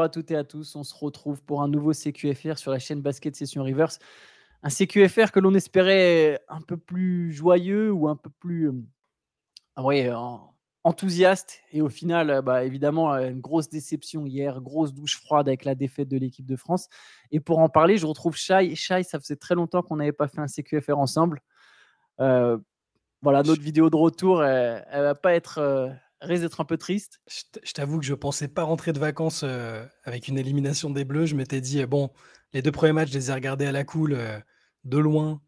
Bonjour à toutes et à tous. On se retrouve pour un nouveau CQFR sur la chaîne Basket Session Reverse. Un CQFR que l'on espérait un peu plus joyeux ou un peu plus euh, ah ouais, enthousiaste. Et au final, euh, bah, évidemment, euh, une grosse déception hier, grosse douche froide avec la défaite de l'équipe de France. Et pour en parler, je retrouve Shai. Shai, ça faisait très longtemps qu'on n'avait pas fait un CQFR ensemble. voilà, notre vidéo de retour, elle, ne va pas être risque d'être un peu triste. Je t'avoue que je pensais pas rentrer de vacances euh, avec une élimination des Bleus. Je m'étais dit, bon, les deux premiers matchs, je les ai regardés à la cool, euh, de loin.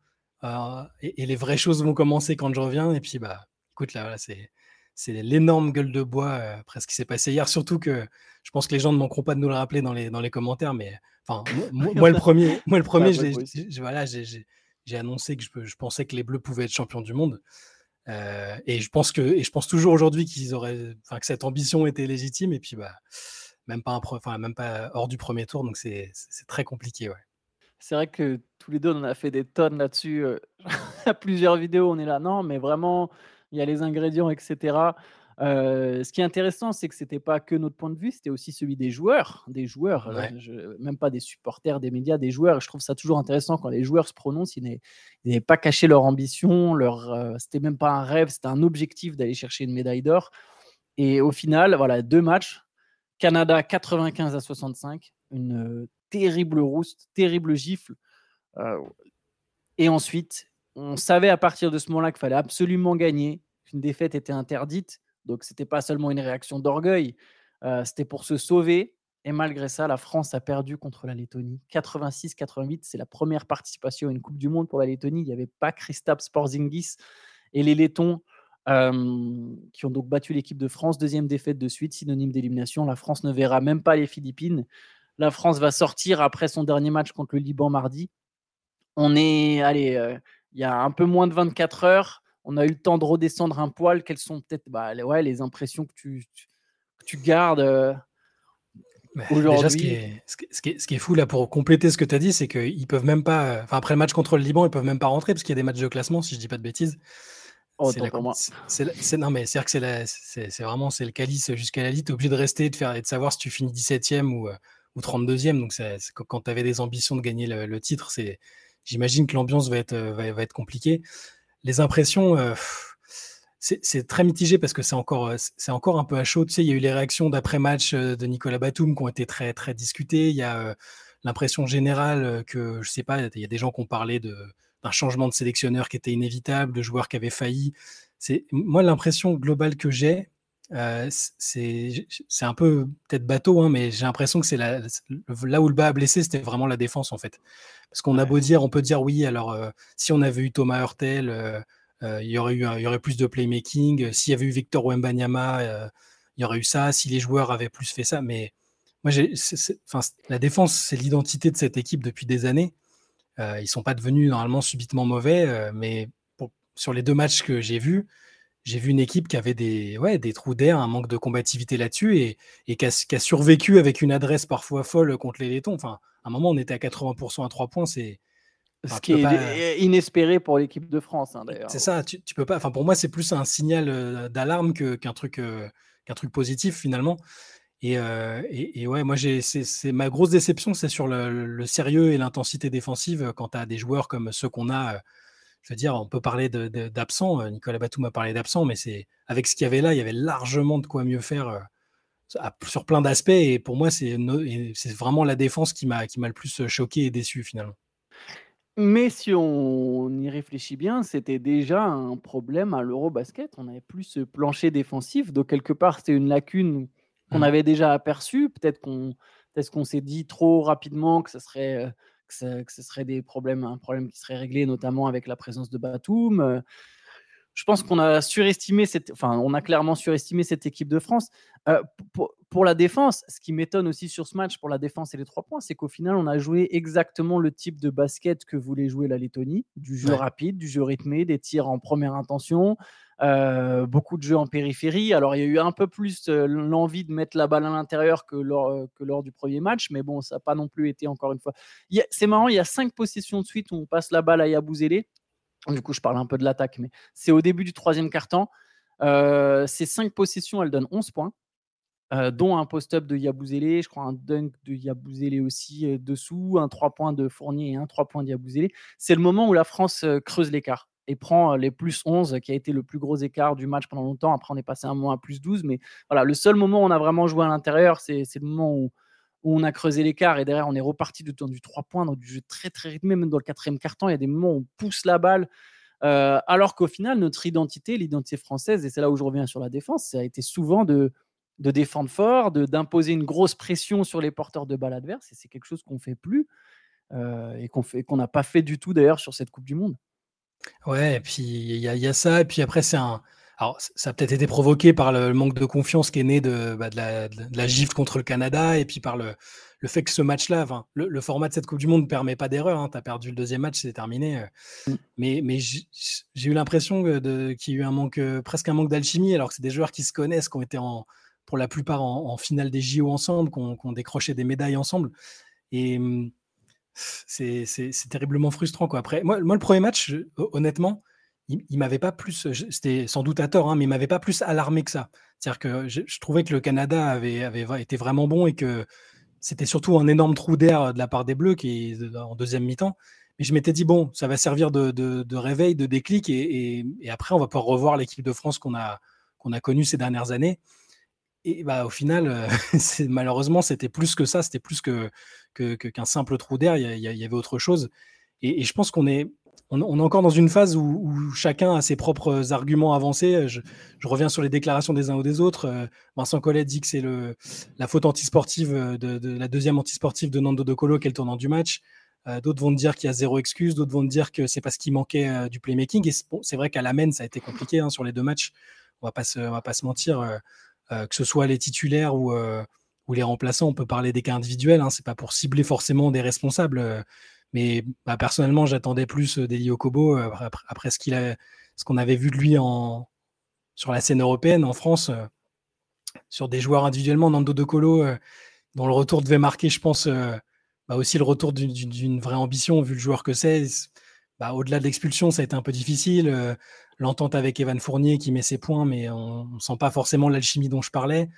Euh, et, les vraies choses vont commencer quand je reviens. Et puis, bah, écoute, là, voilà, c'est, l'énorme gueule de bois après ce qui s'est passé hier. Surtout que je pense que les gens ne manqueront pas de nous le rappeler dans les, dans les commentaires. Mais enfin, moi, le premier, moi, le premier j'ai, voilà, j'ai, annoncé que je, je pensais que les Bleus pouvaient être champions du monde. Euh, et je pense que, et je pense toujours aujourd'hui qu'ils auraient, enfin que cette ambition était légitime. Et puis bah, même pas, enfin même pas hors du premier tour, donc c'est très compliqué, ouais. C'est vrai que tous les deux, on a fait des tonnes là-dessus. Euh, à plusieurs vidéos, on est là, non, mais vraiment, il y a les ingrédients, etc. Euh, ce qui est intéressant, c'est que c'était pas que notre point de vue, c'était aussi celui des joueurs, des joueurs, euh, même pas des supporters, des médias, des joueurs. Je trouve ça toujours intéressant quand les joueurs se prononcent. Ils n'avaient pas caché leur ambition, leur, euh, c'était même pas un rêve, c'était un objectif d'aller chercher une médaille d'or. Et au final, voilà, deux matchs. Canada 95 à 65, une terrible rouste, terrible gifle. et ensuite, on savait à partir de ce moment-là qu'il fallait absolument gagner, qu'une défaite était interdite. Donc, ce n'était pas seulement une réaction d'orgueil, euh, c'était pour se sauver. Et malgré ça, la France a perdu contre la Lettonie. 86-88, c'est la première participation à une Coupe du Monde pour la Lettonie. Il n'y avait pas Kristaps Porzingis et les Lettons euh, qui ont donc battu l'équipe de France. Deuxième défaite de suite, synonyme d'élimination. La France ne verra même pas les Philippines. La France va sortir après son dernier match contre le Liban mardi. On est, allez, euh, il y a un peu moins de 24 heures on a eu le temps de redescendre un poil. Quelles sont peut-être bah, les, ouais, les impressions que tu, tu gardes euh, aujourd'hui? ce, ce, qui est fou là pour compléter ce que tu as dit, c'est qu'ils peuvent même pas. Enfin, après le match contre le Liban, ils peuvent même pas rentrer parce qu'il y a des matchs de classement, si je dis pas de bêtises. Oh, c'est non, mais c'est que c'est vraiment c'est le calice jusqu'à la lit. Tu es obligé de rester de, faire, et de savoir si tu finis 17e ou, euh, ou 32e. Donc, quand tu avais des ambitions de gagner le, titre, j'imagine que l'ambiance va être, va, va être compliquée les impressions, euh, c'est très mitigé parce que c'est encore, euh, c'est encore un peu à chaud. Tu sais, il y a eu les réactions d'après-match euh, de Nicolas Batum qui ont été très, très discutées. Il y a l'impression générale que, je sais pas, il y a des gens qui ont parlé d'un changement de sélectionneur qui était inévitable, de joueurs qui avaient failli. C'est moi l'impression globale que j'ai, c'est un peu peut-être bateau, hein, mais j'ai l'impression que c'est là où le bas a blessé, c'était vraiment la défense en fait. Parce qu'on a beau dire, on peut dire oui, alors si on avait eu Thomas Hurtel, il, y aurait eu il y aurait plus de playmaking. S'il y avait eu Victor Wembanyama, il y aurait eu ça. Si les joueurs avaient plus fait ça, mais moi, la défense, c'est l'identité de cette équipe depuis des années. ils sont pas devenus normalement subitement mauvais, mais sur les deux matchs que j'ai vus, j'ai vu une équipe qui avait des, ouais, des trous d'air, un manque de combativité là-dessus et, et qui, a, survécu avec une adresse parfois folle contre les Lettons. Enfin, à un moment, on était à 80% à 3 points. C'est. Ce qui est inespéré pour l'équipe de France, hein, d'ailleurs. C'est ça, tu, peux pas. Enfin, pour moi, c'est plus un signal euh, d'alarme qu'un truc, euh, qu'un truc positif finalement. Et, euh, et, ouais, moi, c'est ma grosse déception, c'est sur le, le, sérieux et l'intensité défensive quand tu as des joueurs comme ceux qu'on a je veux dire, on peut parler d'absents. Euh, Nicolas Batum a parlé d'absents, mais c'est avec ce qu'il y avait là, il y avait largement de quoi mieux faire euh, sur plein d'aspects. Et pour moi, c'est vraiment la défense qui m'a le plus euh, choqué et déçu finalement. Mais si on y réfléchit bien, c'était déjà un problème à l'Eurobasket. On avait plus ce plancher défensif. Donc, quelque part, c'était une lacune qu'on mmh. avait déjà aperçue. Peut-être qu'on est qu'on s'est dit trop rapidement que ça serait que, ce serait des problèmes, un problème qui serait réglé, notamment avec la présence de Batum. Je pense qu'on a surestimé cette, enfin, on a clairement surestimé cette équipe de France. Euh, pour, la défense, ce qui m'étonne aussi sur ce match pour la défense et les trois points, c'est qu'au final, on a joué exactement le type de basket que voulait jouer la Lettonie, du jeu rapide, du jeu rythmé, des tirs en première intention, euh, beaucoup de jeux en périphérie. Alors, il y a eu un peu plus euh, l'envie de mettre la balle à l'intérieur que lors, que lors du premier match, mais bon, ça n'a pas non plus été encore une fois. C'est marrant, il y a cinq possessions de suite où on passe la balle à Yabouzélé. Du coup, je parle un peu de l'attaque, mais c'est au début du troisième quart-temps. ces cinq possessions, elles donnent 11 points. dont un post-up de Yabouzélé, je crois un dunk de Yabouzélé aussi dessous, un 3 points de Fournier et un 3 points de Yabouzélé. C'est le moment où la France creuse l'écart et prend les plus 11, qui a été le plus gros écart du match pendant longtemps. Après, on est passé un moment à plus 12, mais voilà, le seul moment où on a vraiment joué à l'intérieur, c'est le moment où, on a creusé l'écart et derrière, on est reparti temps du 3 points, dans du jeu très très rythmé, même dans le quatrième quart-temps, il y a des moments où on pousse la balle. alors qu'au final, notre identité, l'identité française, et c'est là où je reviens sur la défense, ça a été souvent de, de défendre fort, d'imposer une grosse pression sur les porteurs de balles adverses. Et c'est quelque chose qu'on ne fait plus euh, et qu'on n'a pas fait du tout d'ailleurs sur cette Coupe du Monde. Ouais, et puis il y, a ça. Et puis après, c'est un. Alors, ça a peut-être été provoqué par le manque de confiance qui est né de, bah, de, la, de, la, gifle contre le Canada et puis par le, le fait que ce match-là, le, le, format de cette Coupe du Monde ne permet pas d'erreur. Hein. Tu as perdu le deuxième match, c'est terminé. Euh. Mmh. Mais, mais j'ai eu l'impression qu'il y a eu un manque, presque un manque d'alchimie, alors que c'est des joueurs qui se connaissent, qui ont été en, pour la plupart en, finale des JO ensemble, qu'on ont décroché des médailles ensemble. Et mmh, c'est terriblement frustrant. Quoi. Après, moi, moi, le premier match, honnêtement, il, il m'avait pas plus, c'était sans doute à tort, hein, mais il m'avait pas plus alarmé que ça. C'est-à-dire que je, trouvais que le Canada avait, avait été vraiment bon et que c'était surtout un énorme trou d'air de la part des Bleus qui en deuxième mi-temps. Mais je m'étais dit, bon, ça va servir de, de, réveil, de déclic, et, et, après, on va pouvoir revoir l'équipe de France qu'on a, qu'on a connue ces dernières années et bah, au final, euh, malheureusement, c'était plus que ça, c'était plus que, qu'un simple trou d'air, il y, avait autre chose. Et, je pense qu'on est, on, est encore dans une phase où, chacun a ses propres arguments avancés. Je, reviens sur les déclarations des uns ou des autres. Euh, Vincent Collet dit que c'est la faute antisportive, euh, de, la deuxième antisportive de Nando De Colo qui est le tournant du match. d'autres vont dire qu'il y a zéro excuse, d'autres vont dire que c'est parce qu'il manquait du playmaking. C'est vrai qu'à la main, ça a été compliqué hein, sur les deux matchs. On va va pas se mentir. Euh, que ce soit les titulaires ou, euh, ou, les remplaçants, on peut parler des cas individuels. Hein, c'est pas pour cibler forcément des responsables. Euh, mais bah, personnellement, j'attendais plus d'Eli Okobo après, après, ce qu'on avait vu de lui sur la scène européenne en France, sur des joueurs individuellement, Nando De Colo, dont le retour devait marquer, je pense, bah, aussi le retour d'une vraie ambition vu le joueur que c'est. Bah, au-delà de l'expulsion, ça a été un peu difficile l'entente avec Evan Fournier qui met ses points, mais on ne sent pas forcément l'alchimie dont je parlais.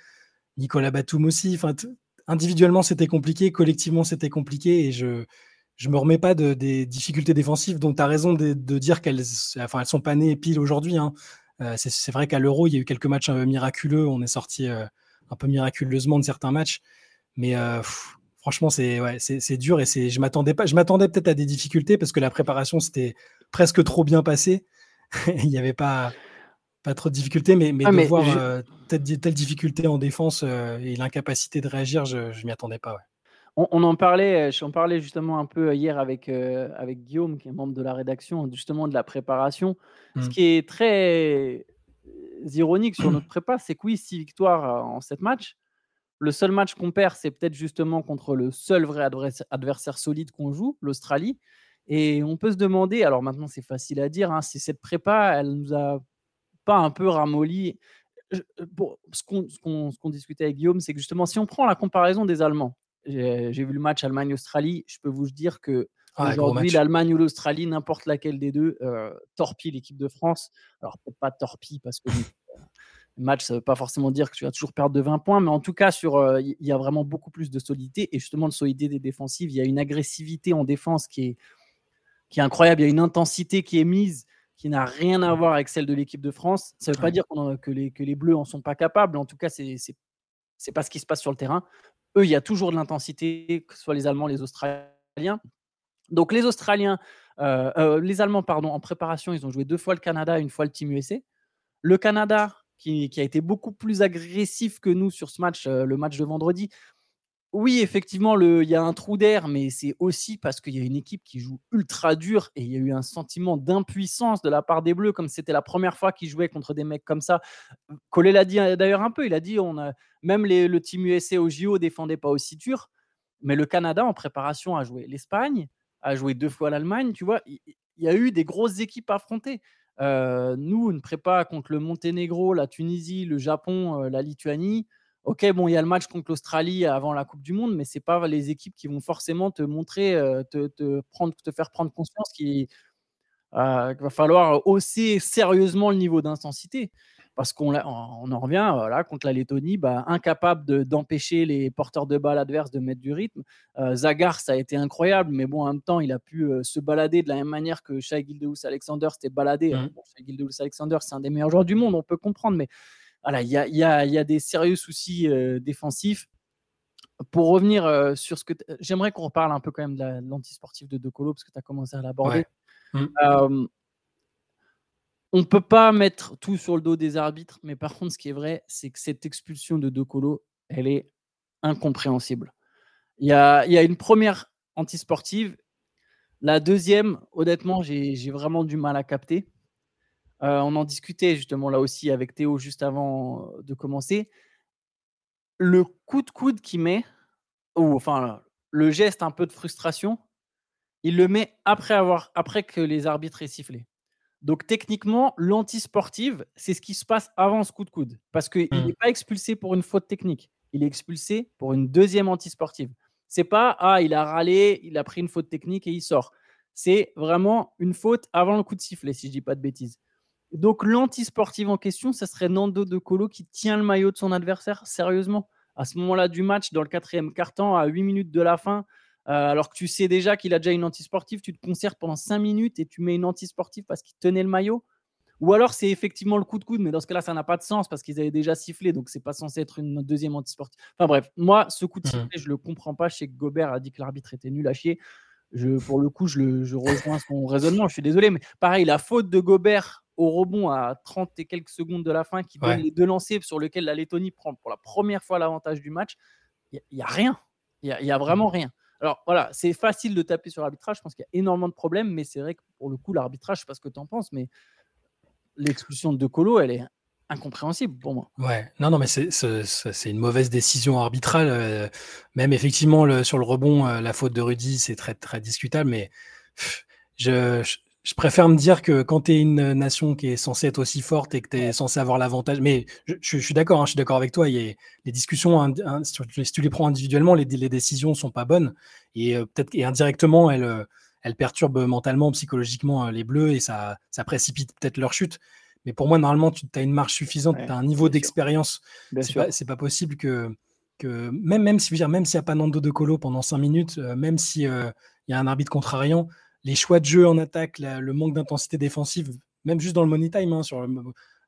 Nicolas Batum aussi. Individuellement, c'était compliqué, collectivement, c'était compliqué, et je je me remets pas de, des difficultés défensives dont tu as raison de, dire qu'elles enfin, elles sont pas nées pile aujourd'hui. Hein. Euh, c'est vrai qu'à l'Euro, il y a eu quelques matchs un peu miraculeux. On est sorti euh, un peu miraculeusement de certains matchs. Mais euh, franchement, c'est ouais, dur et je m'attendais pas. Je m'attendais peut-être à des difficultés parce que la préparation s'était presque trop bien passée. il n'y avait pas, pas trop de difficultés, mais, mais ah, de voir telle, difficulté en défense et l'incapacité de réagir, je ne m'y attendais pas. On, en parlait, j'en parlais justement un peu hier avec, euh, avec Guillaume, qui est membre de la rédaction, justement de la préparation. Ce mmh. qui est très ironique sur notre prépa, c'est que oui, six victoires en sept matchs. Le seul match qu'on perd, c'est peut-être justement contre le seul vrai adversaire solide qu'on joue, l'Australie. Et on peut se demander, alors maintenant c'est facile à dire, hein, si cette prépa, elle nous a pas un peu ramolli. ce qu'on discutait avec Guillaume, c'est que justement, si on prend la comparaison des Allemands, j'ai vu le match Allemagne-Australie, je peux vous dire que ah, aujourd'hui, l'Allemagne ou l'Australie, n'importe laquelle des deux, euh, torpille l'équipe de France. Alors peut-être pas torpille parce que le match, ça ne veut pas forcément dire que tu vas toujours perdre de 20 points, mais en tout cas, il y a vraiment beaucoup plus de solidité et justement de solidité des défensives. Il y a une agressivité en défense qui est, qui est incroyable. Il y a une intensité qui est mise qui n'a rien à voir avec celle de l'équipe de France. Ça ne veut pas dire que, les, que les Bleus en sont pas capables. En tout cas, c'est n'est pas ce qui se passe sur le terrain. Eux, il y a toujours de l'intensité, que ce soit les Allemands, les Australiens. Donc les Australiens, euh, euh, les Allemands, pardon, en préparation, ils ont joué deux fois le Canada, une fois le Team USA. Le Canada, qui, a été beaucoup plus agressif que nous sur ce match, euh, le match de vendredi, oui, effectivement, il y a un trou d'air, mais c'est aussi parce qu'il y a une équipe qui joue ultra dur et il y a eu un sentiment d'impuissance de la part des Bleus, comme c'était la première fois qu'ils jouaient contre des mecs comme ça. Collet l'a dit d'ailleurs un peu, il a dit on a, même le team USA au JO défendait pas aussi dur, mais le Canada en préparation a joué l'Espagne, a joué deux fois l'Allemagne, tu vois, il, y a eu des grosses équipes à affronter. Euh, nous, une prépa contre le Monténégro, la Tunisie, le Japon, euh, la Lituanie. Ok, bon, il y a le match contre l'Australie avant la Coupe du Monde, mais c'est pas les équipes qui vont forcément te montrer, euh, te, prendre, te faire prendre conscience qu'il va falloir hausser sérieusement le niveau d'intensité. parce qu'on on en revient voilà, contre la Lettonie, bah, incapable d'empêcher les porteurs de balles adverses de mettre du rythme. Euh, Zagar, ça a été incroyable, mais bon, en même temps, il a pu euh, se balader de la même manière que Shai Gildeus Alexander s'était baladé. Mmh. Bon, Shai Alexander, c'est un des meilleurs joueurs du monde, on peut comprendre, mais voilà, il y a, y, a, y a, des sérieux soucis euh, défensifs. Pour revenir sur ce que j'aimerais qu'on reparle un peu quand même de l'antisportif de De Colo parce que tu as commencé à l'aborder. Mmh on ne peut pas mettre tout sur le dos des arbitres, mais par contre, ce qui est vrai, c'est que cette expulsion de Docolo, elle est incompréhensible. Il y a, une première antisportive. La deuxième, honnêtement, j'ai vraiment du mal à capter. Euh, on en discutait justement là aussi avec Théo juste avant de commencer. Le coup de coude qu'il met, ou enfin le geste un peu de frustration, il le met après, avoir, après que les arbitres aient sifflé. Donc techniquement, l'antisportive, c'est ce qui se passe avant ce coup de coude. Parce qu'il n'est mmh. pas expulsé pour une faute technique. Il est expulsé pour une deuxième antisportive. C'est pas ah, il a râlé, il a pris une faute technique et il sort. C'est vraiment une faute avant le coup de sifflet, si je dis pas de bêtises. Donc l'antisportive en question, ça serait Nando De Colo qui tient le maillot de son adversaire, sérieusement. À ce moment-là du match, dans le quatrième quart-temps, à 8 minutes de la fin, euh, alors que tu sais déjà qu'il a déjà une antisportive, tu te concertes pendant 5 minutes et tu mets une antisportive parce qu'il tenait le maillot. Ou alors c'est effectivement le coup de coude, mais dans ce cas-là, ça n'a pas de sens parce qu'ils avaient déjà sifflé, donc c'est pas censé être une deuxième antisportive. Enfin bref, moi, ce coup de mmh. sifflet, je le comprends pas. Je sais que Gobert a dit que l'arbitre était nul à chier. Je, pour le coup, je, rejoins son raisonnement. Je suis désolé, mais pareil, la faute de Gobert au rebond à 30 et quelques secondes de la fin qui donne les deux lancers sur lesquels la Lettonie prend pour la première fois l'avantage du match, il n'y a, rien. Il n'y a, vraiment mmh. rien. Alors voilà, c'est facile de taper sur l'arbitrage. Je pense qu'il y a énormément de problèmes, mais c'est vrai que pour le coup, l'arbitrage, je sais pas ce que tu en penses, mais l'expulsion de Colo, elle est incompréhensible pour moi. Ouais, non, non, mais c'est une mauvaise décision arbitrale. Euh, même effectivement, sur le rebond, euh, la faute de Rudy, c'est très, très discutable, mais je, je préfère me dire que quand tu es une nation qui est censée être aussi forte et que tu es censé avoir l'avantage, mais je, suis d'accord, hein, je suis d'accord avec toi, il y a les discussions, si, tu, les prends individuellement, les, les décisions sont pas bonnes et euh, peut-être et indirectement, elles, euh, elles perturbent mentalement, psychologiquement euh, les Bleus et ça, ça précipite peut-être leur chute. Mais pour moi, normalement, tu as une marge suffisante, tu as un niveau d'expérience. C'est pas, pas, possible que, que même, même si même s'il n'y a pas Nando de Colo pendant 5 minutes, même s'il il y a un arbitre contrariant, les choix de jeu en attaque, le manque d'intensité défensive, même juste dans le money time, hein, sur le,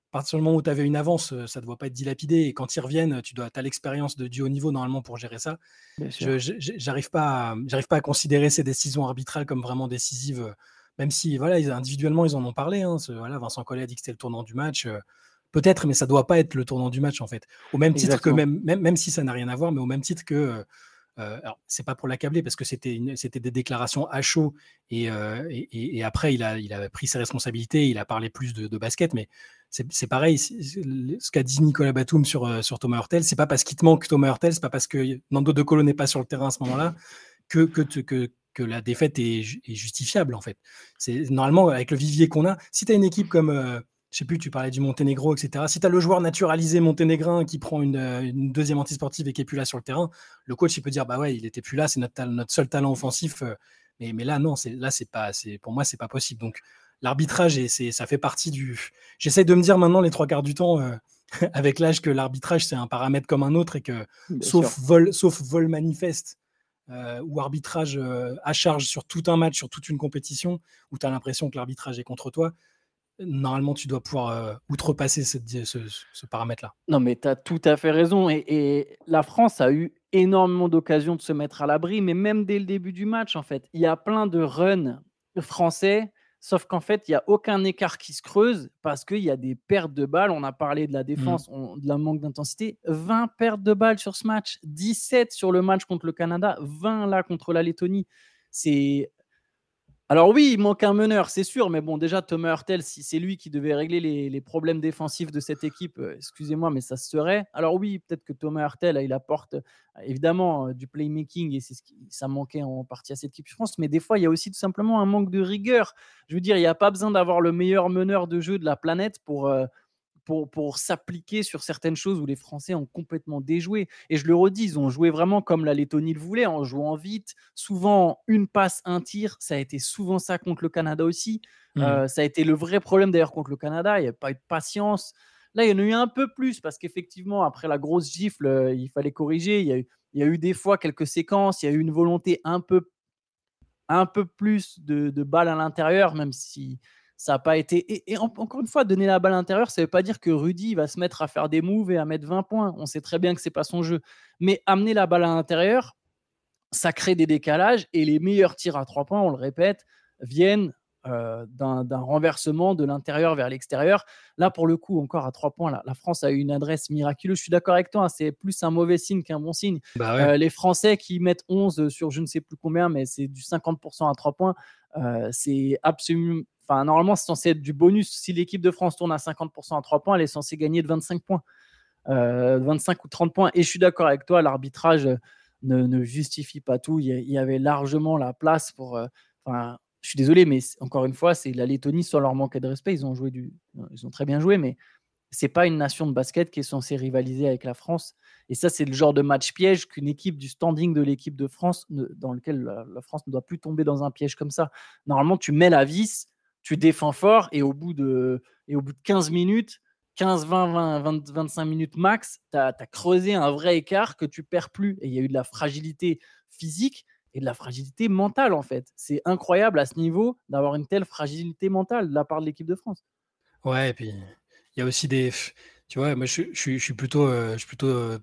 à partir du moment où tu avais une avance, euh, ça ne doit pas être dilapidé. Et quand ils reviennent, tu dois, as l'expérience de du haut niveau normalement pour gérer ça. Je n'arrive pas, à, pas à considérer ces décisions arbitrales comme vraiment décisives, euh, même si voilà, individuellement, ils en ont parlé. Hein, voilà, Vincent Collet a dit que c'était le tournant du match. Euh, peut-être, mais ça ne doit pas être le tournant du match en fait. Au même titre que même, même, même si ça n'a rien à voir, mais au même titre que euh, alors, c'est pas pour l'accabler parce que c'était des déclarations à chaud euh, et, et, après il a, il pris ses responsabilités, il a parlé plus de, basket, mais c'est pareil. Ce qu'a dit Nicolas Batum sur, euh, Thomas Hurtel, c'est pas parce qu'il te manque Thomas Hurtel, c'est pas parce que Nando De Colo n'est pas sur le terrain à ce moment-là que, que, la défaite est, est, justifiable en fait. C'est normalement avec le vivier qu'on a. Si tu as une équipe comme je sais plus, tu parlais du Monténégro, etc. Si tu as le joueur naturalisé monténégrin qui prend une, euh, deuxième antisportive et qui est plus là sur le terrain, le coach il peut dire bah ouais, il était plus là, c'est notre, notre seul talent offensif. Euh, mais, mais là non, c'est là c'est pas, c'est pour moi c'est pas possible. Donc l'arbitrage et c'est ça fait partie du. J'essaye de me dire maintenant les trois quarts du temps. Euh, avec l'âge que l'arbitrage c'est un paramètre comme un autre et que sauf vol, sauf vol manifeste ou arbitrage à charge sur tout un match, sur toute une compétition, où tu as l'impression que l'arbitrage est contre toi, normalement, tu dois pouvoir euh, outrepasser ce, paramètre-là. Non, mais tu as tout à fait raison. Et, la France a eu énormément d'occasions de se mettre à l'abri, mais même dès le début du match, en fait, il y a plein de runs français, sauf qu'en fait, il n'y a aucun écart qui se creuse parce qu'il y a des pertes de balles. On a parlé de la mmh. défense, de la manque d'intensité. 20 pertes de balles sur ce match, 17 sur le match contre le Canada, 20 là contre la Lettonie. C'est alors oui, il manque un meneur, c'est sûr, mais bon, déjà Thomas Hurtel, si c'est lui qui devait régler les, problèmes défensifs de cette équipe, euh, excusez-moi, mais ça se serait. Alors oui, peut-être que Thomas Hurtel, il apporte euh, évidemment euh, du playmaking et c'est ce qui ça manquait en partie à cette équipe, je pense, mais des fois, il y a aussi tout simplement un manque de rigueur. Je veux dire, il n'y a pas besoin d'avoir le meilleur meneur de jeu de la planète pour, pour, s'appliquer sur certaines choses où les Français ont complètement déjoué. Et je le redis, ils ont joué vraiment comme la Lettonie le voulait, en jouant vite, souvent une passe, un tir. Ça a été souvent ça contre le Canada aussi. Mmh. Euh, ça a été le vrai problème d'ailleurs contre le Canada. Il n'y a pas eu de patience. Là, il y en a eu un peu plus parce qu'effectivement, après la grosse gifle, il fallait corriger. Il y, a eu, il y a eu des fois quelques séquences, il y a eu une volonté un peu, un peu plus de, de balles à l'intérieur, même si ça n'a pas été. Et, encore une fois, donner la balle à l'intérieur, ça ne veut pas dire que Rudy va se mettre à faire des moves et à mettre 20 points. On sait très bien que ce n'est pas son jeu. Mais amener la balle à l'intérieur, ça crée des décalages et les meilleurs tirs à trois points, on le répète, viennent euh, d'un renversement de l'intérieur vers l'extérieur. Là, pour le coup, encore à trois points, la, France a eu une adresse miraculeuse. Je suis d'accord avec toi, hein, c'est plus un mauvais signe qu'un bon signe. Bah euh, les Français qui mettent 11 sur je ne sais plus combien, mais c'est du 50% à trois points, euh, c'est absolument. Enfin, normalement, c'est censé être du bonus. Si l'équipe de France tourne à 50% à trois points, elle est censée gagner de 25 points. 25 ou 30 points. Et je suis d'accord avec toi, l'arbitrage ne, justifie pas tout. Il y, avait largement la place pour. Enfin, je suis désolé, mais encore une fois, c'est la Lettonie sans leur manque de respect. Ils ont joué du, ils ont très bien joué, mais c'est pas une nation de basket qui est censée rivaliser avec la France. Et ça, c'est le genre de match piège qu'une équipe du standing de l'équipe de France, dans lequel la, France ne doit plus tomber dans un piège comme ça. Normalement, tu mets la vis, tu défends fort, et au bout de, et au bout de 15 minutes, 15, 20, 20, 25 minutes max, tu as, as, creusé un vrai écart que tu perds plus. Et il y a eu de la fragilité physique et de la fragilité mentale, en fait. C'est incroyable à ce niveau d'avoir une telle fragilité mentale de la part de l'équipe de France. Ouais, et puis il y a aussi des. Tu vois, moi je, je, suis plutôt, euh, je suis plutôt euh,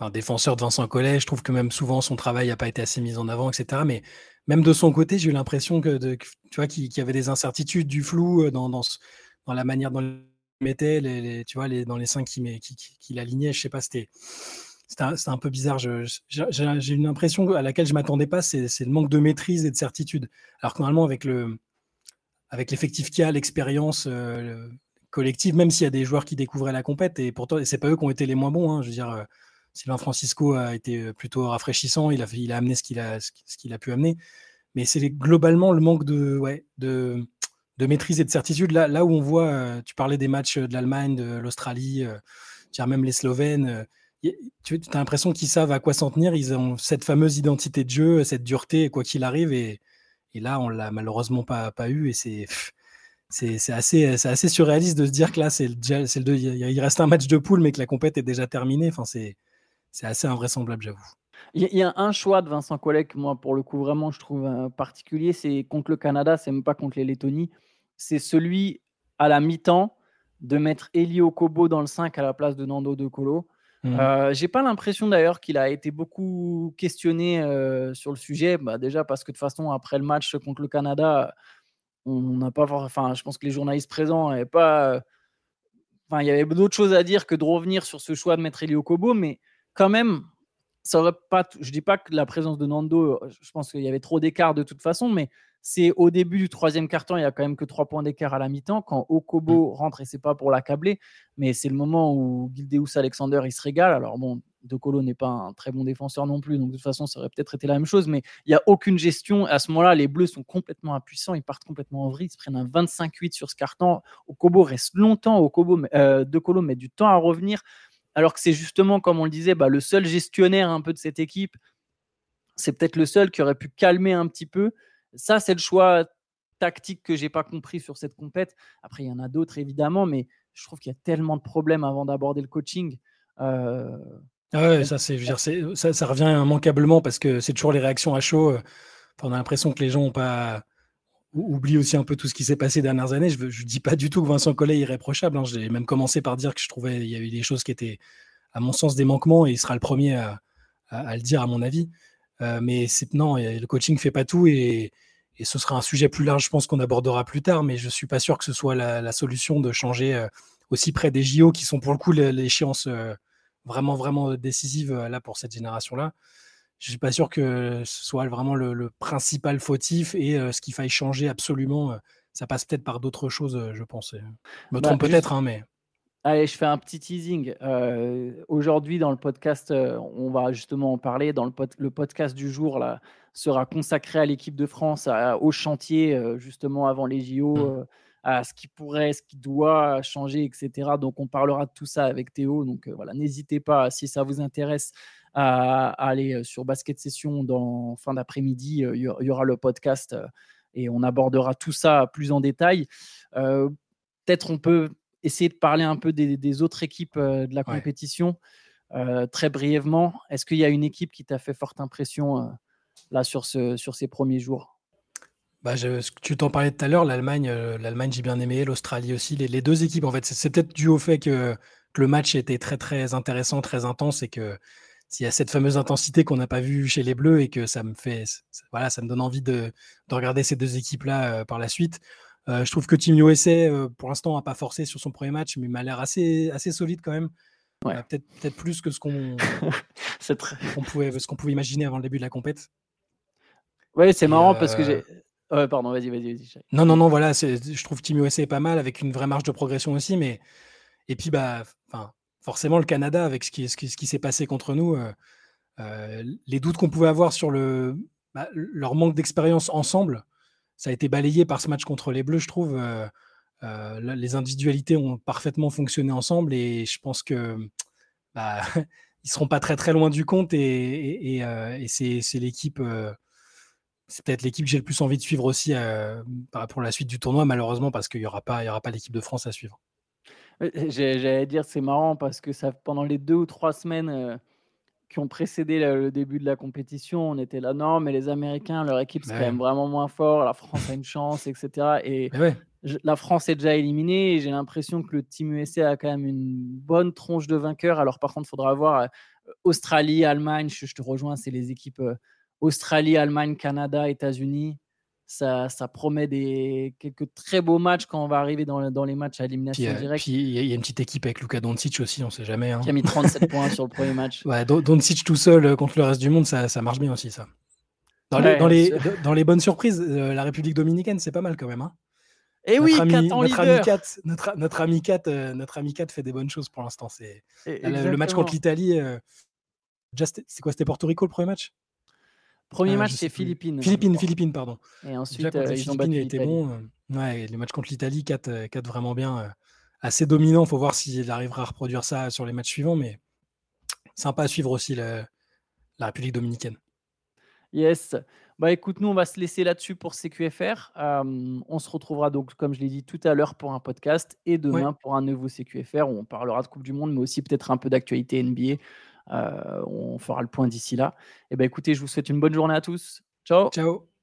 un défenseur de Vincent Collet. Je trouve que même souvent son travail n'a pas été assez mis en avant, etc. Mais même de son côté, j'ai eu l'impression que, tu vois, qu'il y avait des incertitudes, du flou euh, dans, dans, la manière dont il mettait, les, tu vois, les, dans les cinq qu'il qui, qui, qui alignait. Je sais pas, c'était c'est un, peu bizarre. J'ai une impression à laquelle je m'attendais pas, c'est le manque de maîtrise et de certitude. Alors que normalement, avec le avec l'effectif qu'il y a, l'expérience euh, collective, même s'il y a des joueurs qui découvraient la compète, et pourtant, c'est pas eux qui ont été les moins bons. Hein. je veux dire, euh, Sylvain Francisco a été plutôt rafraîchissant, il a, il a amené ce qu'il a, ce qu'il a pu amener. Mais c'est globalement le manque de, ouais, de, de maîtrise et de certitude. Là, là où on voit, euh, tu parlais des matchs de l'Allemagne, de l'Australie, même les Slovènes tu as l'impression qu'ils savent à quoi s'en tenir. Ils ont cette fameuse identité de jeu, cette dureté, quoi qu'il arrive. Et, là, on l'a malheureusement pas, pas eu. Et c'est. C'est assez, assez surréaliste de se dire que là, c'est le, il reste un match de poule, mais que la compète est déjà terminée. Enfin, c'est assez invraisemblable, j'avoue. Il y, a un choix de Vincent Collet moi, pour le coup, vraiment, je trouve euh, particulier. C'est contre le Canada, c'est même pas contre les Lettonies. C'est celui à la mi-temps de mettre Elio Kobo dans le 5 à la place de Nando De Colo. Mmh. Euh, j'ai pas l'impression d'ailleurs qu'il a été beaucoup questionné euh, sur le sujet. Bah, déjà parce que de toute façon, après le match contre le Canada, on n'a pas. Enfin, je pense que les journalistes présents n'avaient pas. Enfin, il y avait d'autres choses à dire que de revenir sur ce choix de mettre Elio Kobo, mais quand même, ça aurait pas. Je dis pas que la présence de Nando, je pense qu'il y avait trop d'écart de toute façon, mais c'est au début du troisième quart-temps, il y a quand même que trois points d'écart à la mi-temps. Quand Okobo mmh. rentre, et c'est pas pour l'accabler, mais c'est le moment où Gildeus Alexander il se régale. Alors bon, De Colo n'est pas un très bon défenseur non plus, donc de toute façon, ça aurait peut-être été la même chose, mais il n'y a aucune gestion. À ce moment-là, les Bleus sont complètement impuissants, ils partent complètement en vrille, ils se prennent un 25-8 sur ce carton. Okobo reste longtemps, Okobo, euh, De Colo met du temps à revenir, alors que c'est justement, comme on le disait, bah, le seul gestionnaire un peu de cette équipe. C'est peut-être le seul qui aurait pu calmer un petit peu. Ça, c'est le choix tactique que j'ai pas compris sur cette compète. Après, il y en a d'autres évidemment, mais je trouve qu'il y a tellement de problèmes avant d'aborder le coaching. Euh, ah ouais, ça, c'est, ça, revient immanquablement parce que c'est toujours les réactions à chaud. Euh, on a l'impression que les gens ont pas oublient aussi un peu tout ce qui s'est passé ces dernières années. Je ne dis pas du tout que Vincent Collet est irréprochable. Hein. J'ai même commencé par dire que je trouvais qu'il y avait des choses qui étaient, à mon sens, des manquements et il sera le premier à, le dire, à mon avis. Euh, mais c'est, non, le coaching ne fait pas tout et, ce sera un sujet plus large, je pense qu'on abordera plus tard, mais je suis pas sûr que ce soit la, solution de changer euh, aussi près des JO, qui sont pour le coup l'échéance vraiment, vraiment décisive là pour cette génération-là. Je suis pas sûr que ce soit vraiment le, principal fautif et ce qu'il faille changer absolument. ça passe peut-être par d'autres choses, je pense. Je me bah, trompe peut-être, hein, mais. Allez, je fais un petit teasing. Aujourd'hui, dans le podcast, on va justement en parler. Dans le, le, podcast du jour, là, sera consacré à l'équipe de France, au chantier euh, justement avant les JO, mmh. Euh, ce qui pourrait, ce qui doit changer, etc. Donc on parlera de tout ça avec Théo. Donc euh, voilà, n'hésitez pas si ça vous intéresse à, aller sur Basket Session dans fin d'après-midi. Il y, aura le podcast et on abordera tout ça plus en détail. Peut-être on peut essayer de parler un peu des, des autres équipes de la Ouais. compétition très brièvement. Est-ce qu'il y a une équipe qui t'a fait forte impression là sur, ce, sur ces premiers jours? Bah, je, tu t'en parlais tout à l'heure, l'Allemagne, l'Allemagne j'ai bien aimé, l'Australie aussi, les, les, deux équipes en fait. C'est, peut-être dû au fait que, que, le match était très très intéressant, très intense et que s'il y a cette fameuse intensité qu'on n'a pas vue chez les Bleus et que ça me fait, voilà, ça me donne envie de, de regarder ces deux équipes-là euh, par la suite. Euh, je trouve que Team USA, euh, pour l'instant, n'a pas forcé sur son premier match, mais m'a l'air assez, assez solide quand même. Ouais. peut-être, peut-être plus que ce qu'on, très... pouvait, ce qu'on pouvait imaginer avant le début de la compète. Ouais, c'est marrant parce que j'ai. Pardon, vas-y, vas-y, vas-y. Non, non, non, voilà, je trouve Team USA est pas mal avec une vraie marge de progression aussi, mais et puis bah, forcément le Canada avec ce qui, s'est passé contre nous, euh, euh, les doutes qu'on pouvait avoir sur bah, leur manque d'expérience ensemble, ça a été balayé par ce match contre les Bleus, je trouve. Euh, les individualités ont parfaitement fonctionné ensemble et je pense que bah, ils seront pas très très loin du compte et c'est l'équipe c'est peut-être l'équipe que j'ai le plus envie de suivre aussi euh, pour la suite du tournoi, malheureusement, parce qu'il n'y aura pas, il y aura pas l'équipe de France à suivre. J'allais dire, c'est marrant parce que ça, pendant les deux ou trois semaines euh, qui ont précédé le, le, début de la compétition, on était là, non, mais les Américains, leur équipe, c'est Ouais. quand même vraiment moins fort, la France a une chance, etc. Et ouais, je- la France est déjà éliminée et j'ai l'impression que le Team USA a quand même une bonne tronche de vainqueurs. Alors, par contre, il faudra voir euh, Australie, Allemagne, je, je te rejoins, c'est les équipes euh, Australie, Allemagne, Canada, États-Unis. Ça, ça promet des, quelques très beaux matchs quand on va arriver dans, dans les matchs à élimination euh, directe. puis il y, a- il y a une petite équipe avec Luka Doncic aussi, on sait jamais. hein. Qui a mis 37 points sur le premier match. Ouais, Don- Doncic tout seul euh, contre le reste du monde, ça, ça marche bien aussi, ça. Dans les, dans les, dans les bonnes surprises, euh, la République dominicaine, c'est pas mal quand même. hein. Et oui, notre ami, 4 en notre ami leader. 4, notre, notre ami 4, euh, notre ami 4 fait des bonnes choses pour l'instant. C'est Et- le, le match contre l'Italie. euh, c'est quoi C'était Porto Rico le premier match? Premier Euh, match, c'est. Philippines. Philippines. Philippines, pardon. Et ensuite, euh, les ils ont battu l'Italie. bon. euh, Ouais, le match contre l'Italie, 4, euh, 4 vraiment bien. euh, assez dominant. Il faut voir s'il arrivera à reproduire ça sur les matchs suivants. Mais sympa à suivre aussi le- la République dominicaine. Yes. Bah écoute, nous on va se laisser là-dessus pour CQFR. Euh, on se retrouvera donc, comme je l'ai dit tout à l'heure, pour un podcast et demain pour un nouveau CQFR où on parlera de Coupe du Monde, mais aussi peut-être un peu d'actualité NBA. Euh, on fera le point d'ici là. Et ben écoutez, je vous souhaite une bonne journée à tous. Ciao. Ciao